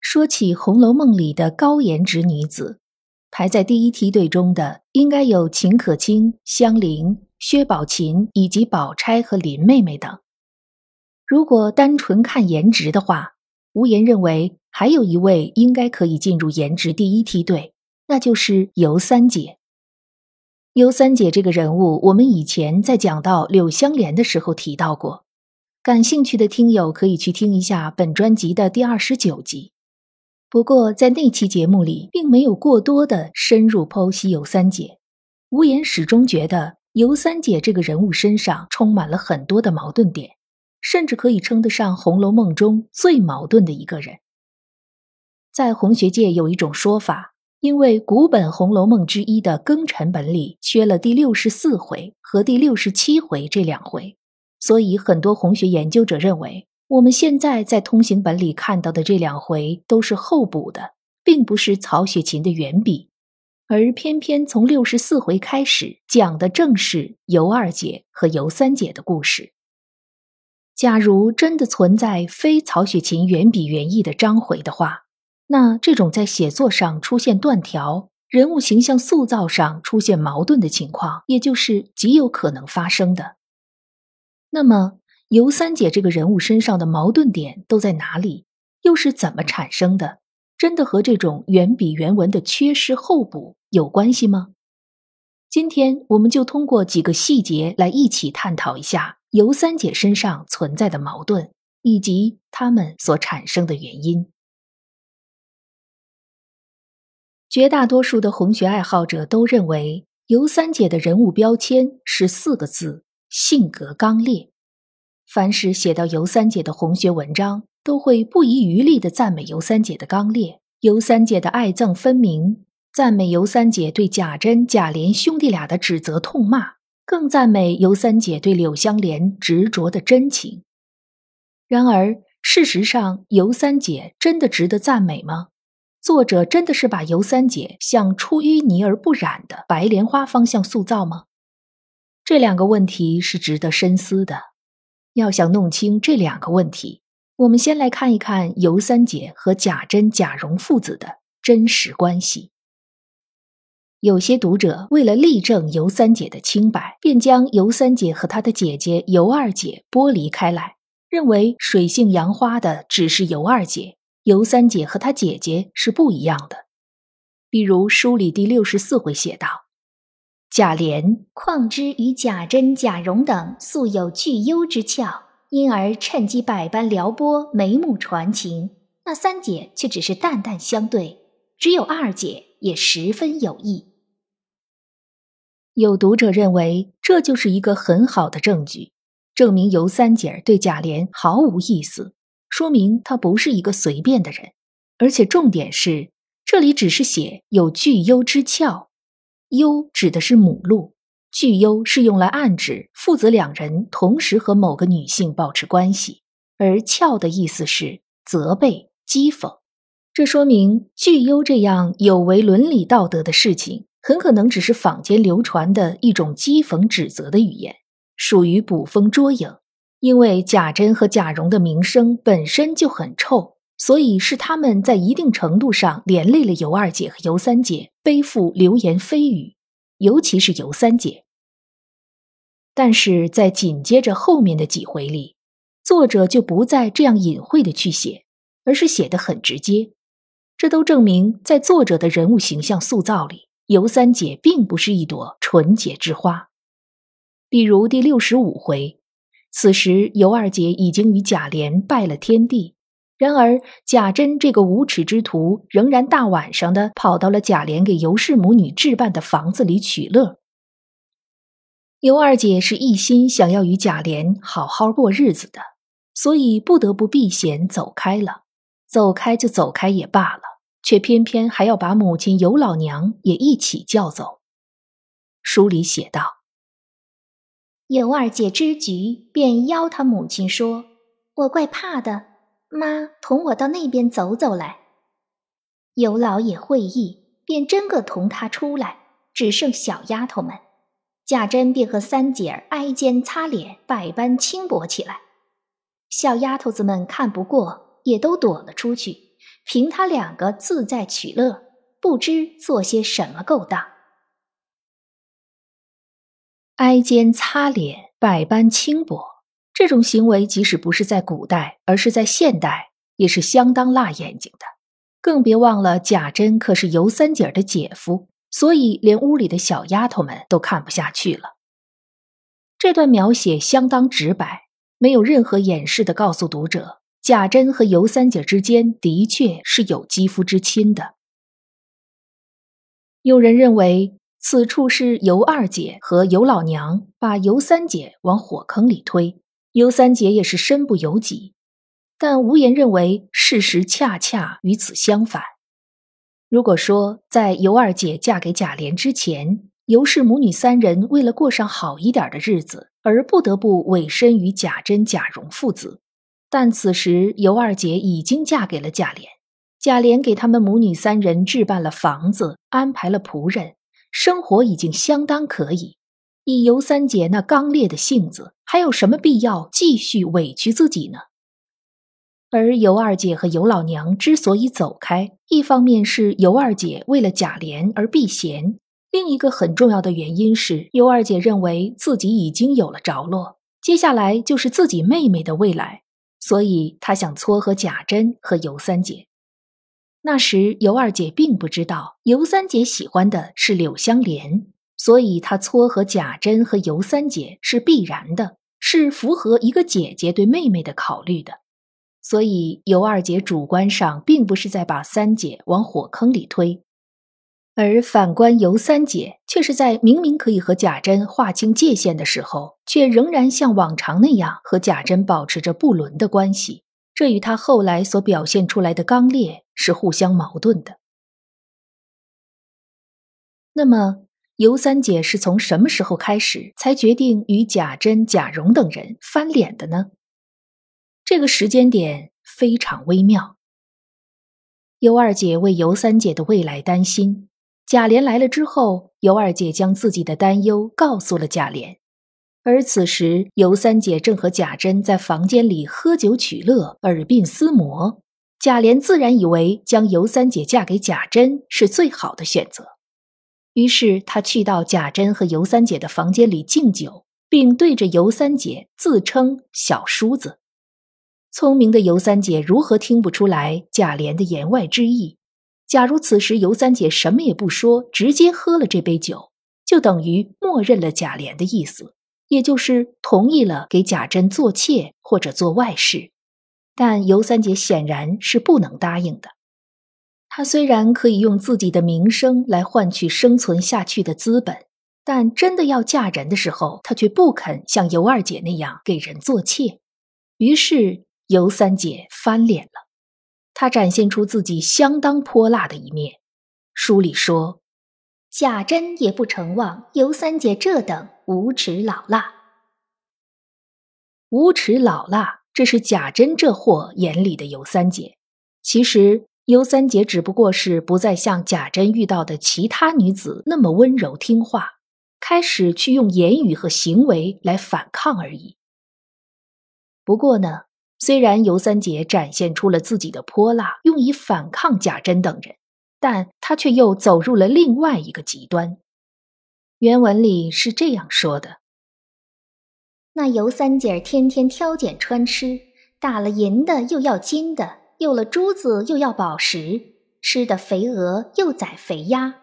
说起《红楼梦》里的高颜值女子，排在第一梯队中的应该有秦可卿、香菱、薛宝琴以及宝钗和林妹妹等。如果单纯看颜值的话，无言认为还有一位应该可以进入颜值第一梯队，那就是尤三姐。尤三姐这个人物，我们以前在讲到柳湘莲的时候提到过，感兴趣的听友可以去听一下本专辑的第二十九集。不过，在那期节目里，并没有过多的深入剖析尤三姐。无言始终觉得尤三姐这个人物身上充满了很多的矛盾点，甚至可以称得上《红楼梦》中最矛盾的一个人。在红学界有一种说法，因为古本《红楼梦》之一的庚辰本里缺了第六十四回和第六十七回这两回，所以很多红学研究者认为。我们现在在通行本里看到的这两回都是后补的，并不是曹雪芹的原笔，而偏偏从六十四回开始讲的正是尤二姐和尤三姐的故事。假如真的存在非曹雪芹原笔原意的章回的话，那这种在写作上出现断条、人物形象塑造上出现矛盾的情况，也就是极有可能发生的。那么。尤三姐这个人物身上的矛盾点都在哪里？又是怎么产生的？真的和这种原笔原文的缺失后补有关系吗？今天我们就通过几个细节来一起探讨一下尤三姐身上存在的矛盾，以及他们所产生的原因。绝大多数的红学爱好者都认为尤三姐的人物标签是四个字：性格刚烈。凡是写到尤三姐的红学文章，都会不遗余力地赞美尤三姐的刚烈，尤三姐的爱憎分明，赞美尤三姐对贾珍、贾琏兄弟俩的指责痛骂，更赞美尤三姐对柳湘莲执着的真情。然而，事实上，尤三姐真的值得赞美吗？作者真的是把尤三姐向出淤泥而不染的白莲花方向塑造吗？这两个问题是值得深思的。要想弄清这两个问题，我们先来看一看尤三姐和贾珍、贾蓉父子的真实关系。有些读者为了力证尤三姐的清白，便将尤三姐和她的姐姐尤二姐剥离开来，认为水性杨花的只是尤二姐，尤三姐和她姐姐是不一样的。比如书里第六十四回写道。贾琏况之与贾珍、贾蓉等素有聚幽之俏，因而趁机百般撩拨，眉目传情。那三姐却只是淡淡相对，只有二姐也十分有意。有读者认为这就是一个很好的证据，证明尤三姐对贾琏毫无意思，说明她不是一个随便的人。而且重点是，这里只是写有聚幽之俏。幽指的是母鹿，巨幽是用来暗指父子两人同时和某个女性保持关系，而俏的意思是责备、讥讽。这说明巨幽这样有违伦理道德的事情，很可能只是坊间流传的一种讥讽指责的语言，属于捕风捉影。因为贾珍和贾蓉的名声本身就很臭。所以是他们在一定程度上连累了尤二姐和尤三姐，背负流言蜚语，尤其是尤三姐。但是在紧接着后面的几回里，作者就不再这样隐晦的去写，而是写得很直接。这都证明，在作者的人物形象塑造里，尤三姐并不是一朵纯洁之花。比如第六十五回，此时尤二姐已经与贾琏拜了天地。然而，贾珍这个无耻之徒仍然大晚上的跑到了贾琏给尤氏母女置办的房子里取乐。尤二姐是一心想要与贾琏好好过日子的，所以不得不避嫌走开了。走开就走开也罢了，却偏偏还要把母亲尤老娘也一起叫走。书里写道：“尤二姐知局，便邀她母亲说：‘我怪怕的，妈同我到那边走走来。’尤老也会意，便真个同她出来，只剩小丫头们。贾珍便和三姐儿挨肩擦脸，百般轻薄起来。小丫头子们看不过。”也都躲了出去，凭他两个自在取乐，不知做些什么勾当。挨肩擦脸，百般轻薄，这种行为即使不是在古代，而是在现代，也是相当辣眼睛的。更别忘了贾珍可是尤三姐的姐夫，所以连屋里的小丫头们都看不下去了。这段描写相当直白，没有任何掩饰的告诉读者。贾珍和尤三姐之间的确是有肌肤之亲的。有人认为此处是尤二姐和尤老娘把尤三姐往火坑里推，尤三姐也是身不由己。但无言认为事实恰恰与此相反。如果说在尤二姐嫁给贾琏之前，尤氏母女三人为了过上好一点的日子，而不得不委身于贾珍、贾蓉父子。但此时尤二姐已经嫁给了贾琏，贾琏给他们母女三人置办了房子，安排了仆人，生活已经相当可以。以尤三姐那刚烈的性子，还有什么必要继续委屈自己呢？而尤二姐和尤老娘之所以走开，一方面是尤二姐为了贾琏而避嫌，另一个很重要的原因是尤二姐认为自己已经有了着落，接下来就是自己妹妹的未来。所以，她想撮合贾珍和尤三姐。那时，尤二姐并不知道尤三姐喜欢的是柳香莲，所以他撮合贾珍和尤三姐是必然的，是符合一个姐姐对妹妹的考虑的。所以，尤二姐主观上并不是在把三姐往火坑里推。而反观尤三姐，却是在明明可以和贾珍划清界限的时候，却仍然像往常那样和贾珍保持着不伦的关系。这与她后来所表现出来的刚烈是互相矛盾的。那么，尤三姐是从什么时候开始才决定与贾珍、贾蓉等人翻脸的呢？这个时间点非常微妙。尤二姐为尤三姐的未来担心。贾琏来了之后，尤二姐将自己的担忧告诉了贾琏，而此时尤三姐正和贾珍在房间里喝酒取乐，耳鬓厮磨。贾琏自然以为将尤三姐嫁给贾珍是最好的选择，于是他去到贾珍和尤三姐的房间里敬酒，并对着尤三姐自称小叔子。聪明的尤三姐如何听不出来贾琏的言外之意？假如此时尤三姐什么也不说，直接喝了这杯酒，就等于默认了贾琏的意思，也就是同意了给贾珍做妾或者做外室。但尤三姐显然是不能答应的。她虽然可以用自己的名声来换取生存下去的资本，但真的要嫁人的时候，她却不肯像尤二姐那样给人做妾。于是尤三姐翻脸了。她展现出自己相当泼辣的一面。书里说，贾珍也不承望尤三姐这等无耻老辣。无耻老辣，这是贾珍这货眼里的尤三姐。其实尤三姐只不过是不再像贾珍遇到的其他女子那么温柔听话，开始去用言语和行为来反抗而已。不过呢。虽然尤三姐展现出了自己的泼辣，用以反抗贾珍等人，但她却又走入了另外一个极端。原文里是这样说的：“那尤三姐天天挑拣穿吃，打了银的又要金的，有了珠子又要宝石，吃的肥鹅又宰肥鸭，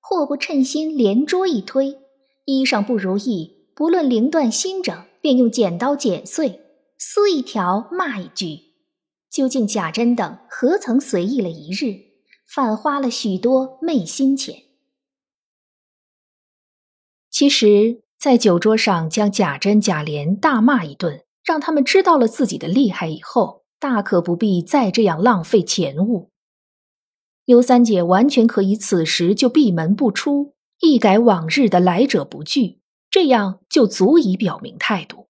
祸不称心，连桌一推，衣裳不如意，不论绫缎新整，便用剪刀剪碎。”撕一条骂一句，究竟贾珍等何曾随意了一日，反花了许多昧心钱？其实，在酒桌上将贾珍、贾琏大骂一顿，让他们知道了自己的厉害以后，大可不必再这样浪费钱物。尤三姐完全可以此时就闭门不出，一改往日的来者不拒，这样就足以表明态度。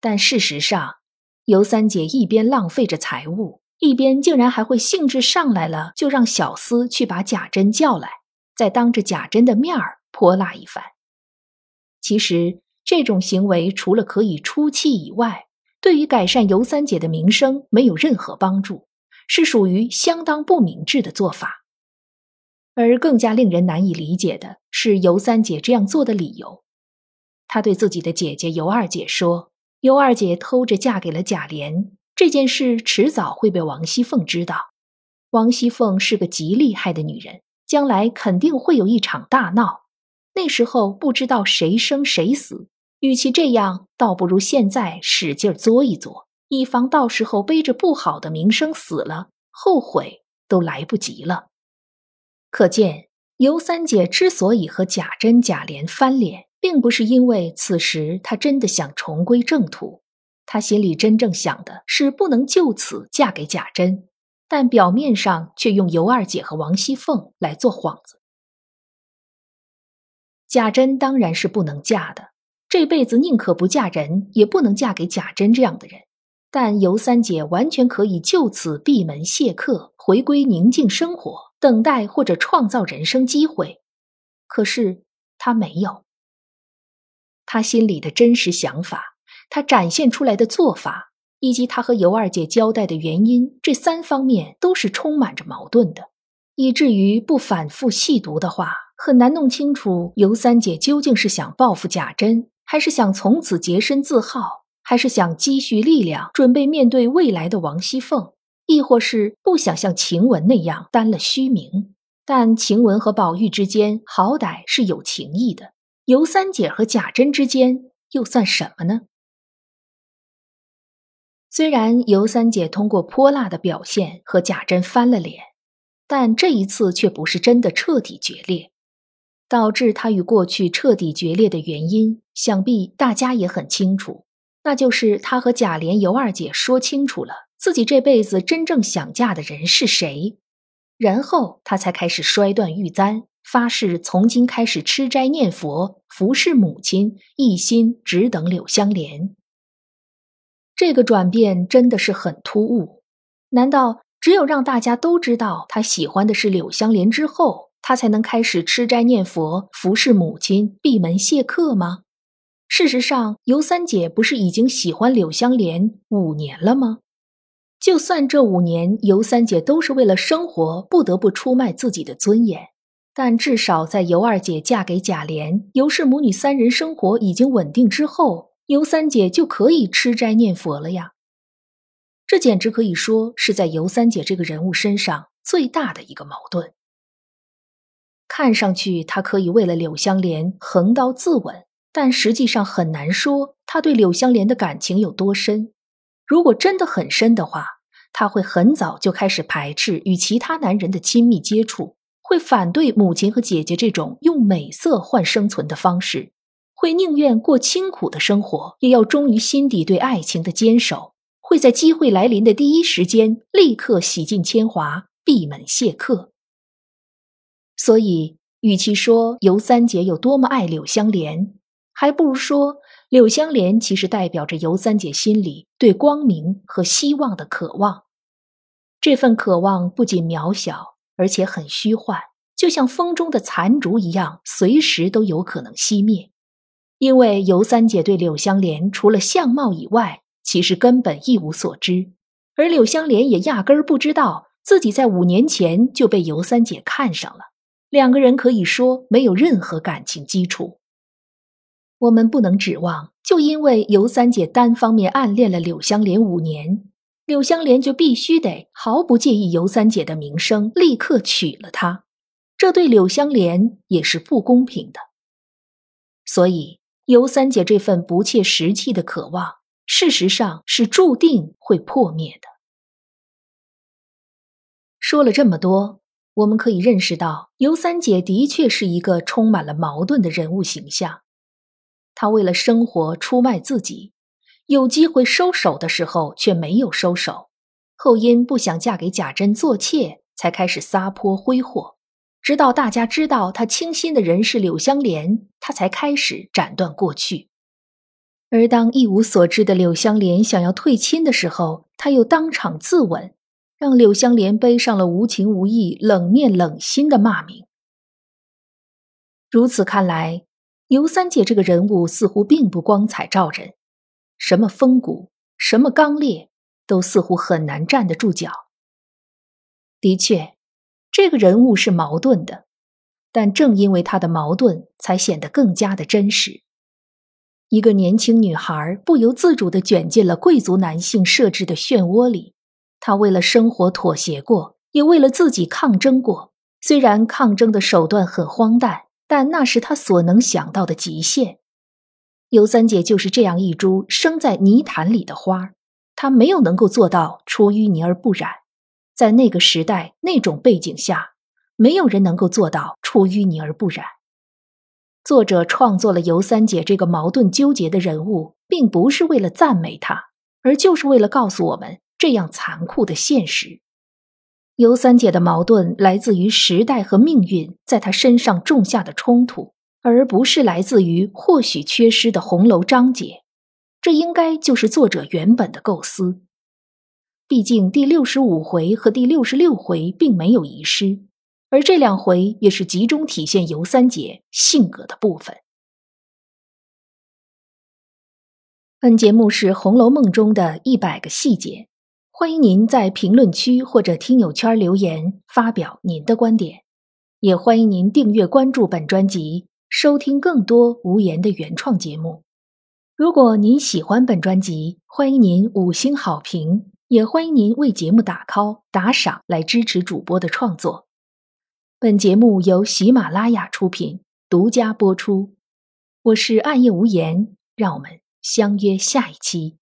但事实上，尤三姐一边浪费着财物，一边竟然还会兴致上来了，就让小厮去把贾珍叫来，再当着贾珍的面儿泼辣一番。其实这种行为除了可以出气以外，对于改善尤三姐的名声没有任何帮助。是属于相当不明智的做法，而更加令人难以理解的是尤三姐这样做的理由。她对自己的姐姐尤二姐说：“尤二姐偷着嫁给了贾琏，这件事迟早会被王熙凤知道。王熙凤是个极厉害的女人，将来肯定会有一场大闹，那时候不知道谁生谁死。与其这样，倒不如现在使劲作一作。”以防到时候背着不好的名声死了，后悔都来不及了。可见尤三姐之所以和贾珍、贾琏翻脸，并不是因为此时她真的想重归正途，她心里真正想的是不能就此嫁给贾珍，但表面上却用尤二姐和王熙凤来做幌子。贾珍当然是不能嫁的，这辈子宁可不嫁人，也不能嫁给贾珍这样的人。但尤三姐完全可以就此闭门谢客，回归宁静生活，等待或者创造人生机会。可是她没有，她心里的真实想法，她展现出来的做法，以及她和尤二姐交代的原因，这三方面都是充满着矛盾的，以至于不反复细读的话，很难弄清楚尤三姐究竟是想报复贾珍，还是想从此洁身自好。还是想积蓄力量，准备面对未来的王熙凤，亦或是不想像晴雯那样担了虚名？但晴雯和宝玉之间好歹是有情谊的，尤三姐和贾珍之间又算什么呢？虽然尤三姐通过泼辣的表现和贾珍翻了脸，但这一次却不是真的彻底决裂。导致他与过去彻底决裂的原因，想必大家也很清楚。那就是他和贾琏、尤二姐说清楚了自己这辈子真正想嫁的人是谁，然后他才开始摔断玉簪，发誓从今开始吃斋念佛，服侍母亲，一心只等柳香莲。这个转变真的是很突兀。难道只有让大家都知道他喜欢的是柳香莲之后，他才能开始吃斋念佛，服侍母亲，闭门谢客吗？事实上，尤三姐不是已经喜欢柳香莲五年了吗？就算这五年尤三姐都是为了生活不得不出卖自己的尊严，但至少在尤二姐嫁给贾琏，尤氏母女三人生活已经稳定之后，尤三姐就可以吃斋念佛了呀。这简直可以说是在尤三姐这个人物身上最大的一个矛盾。看上去她可以为了柳香莲横刀自刎。但实际上很难说他对柳香莲的感情有多深。如果真的很深的话，他会很早就开始排斥与其他男人的亲密接触，会反对母亲和姐姐这种用美色换生存的方式，会宁愿过清苦的生活，也要忠于心底对爱情的坚守，会在机会来临的第一时间立刻洗尽铅华，闭门谢客。所以，与其说尤三姐有多么爱柳香莲，还不如说，柳香莲其实代表着尤三姐心里对光明和希望的渴望。这份渴望不仅渺小，而且很虚幻，就像风中的残烛一样，随时都有可能熄灭。因为尤三姐对柳香莲除了相貌以外，其实根本一无所知，而柳香莲也压根儿不知道自己在五年前就被尤三姐看上了。两个人可以说没有任何感情基础。我们不能指望，就因为尤三姐单方面暗恋了柳香莲五年，柳香莲就必须得毫不介意尤三姐的名声，立刻娶了她。这对柳香莲也是不公平的。所以，尤三姐这份不切实际的渴望，事实上是注定会破灭的。说了这么多，我们可以认识到，尤三姐的确是一个充满了矛盾的人物形象。她为了生活出卖自己，有机会收手的时候却没有收手，后因不想嫁给贾珍做妾，才开始撒泼挥霍，直到大家知道他倾心的人是柳香莲，他才开始斩断过去。而当一无所知的柳香莲想要退亲的时候，他又当场自刎，让柳香莲背上了无情无义、冷面冷心的骂名。如此看来，尤三姐这个人物似乎并不光彩照人。什么风骨，什么刚烈，都似乎很难站得住脚。的确，这个人物是矛盾的，但正因为他的矛盾，才显得更加的真实。一个年轻女孩不由自主地卷进了贵族男性设置的漩涡里，他为了生活妥协过，也为了自己抗争过。虽然抗争的手段很荒诞，但那是他所能想到的极限。尤三姐就是这样一株生在泥潭里的花，她没有能够做到出淤泥而不染。在那个时代、那种背景下，没有人能够做到出淤泥而不染。作者创作了尤三姐这个矛盾纠结的人物，并不是为了赞美她，而就是为了告诉我们这样残酷的现实。尤三姐的矛盾来自于时代和命运在她身上种下的冲突。而不是来自于或许缺失的红楼章节，这应该就是作者原本的构思。毕竟第六十五回和第六十六回并没有遗失，而这两回也是集中体现尤三姐性格的部分。本节目是《红楼梦》中的一百个细节，欢迎您在评论区或者听友圈留言发表您的观点，也欢迎您订阅关注本专辑。收听更多无言的原创节目。如果您喜欢本专辑，欢迎您五星好评，也欢迎您为节目打 call 打赏来支持主播的创作。本节目由喜马拉雅出品，独家播出。我是暗夜无言，让我们相约下一期。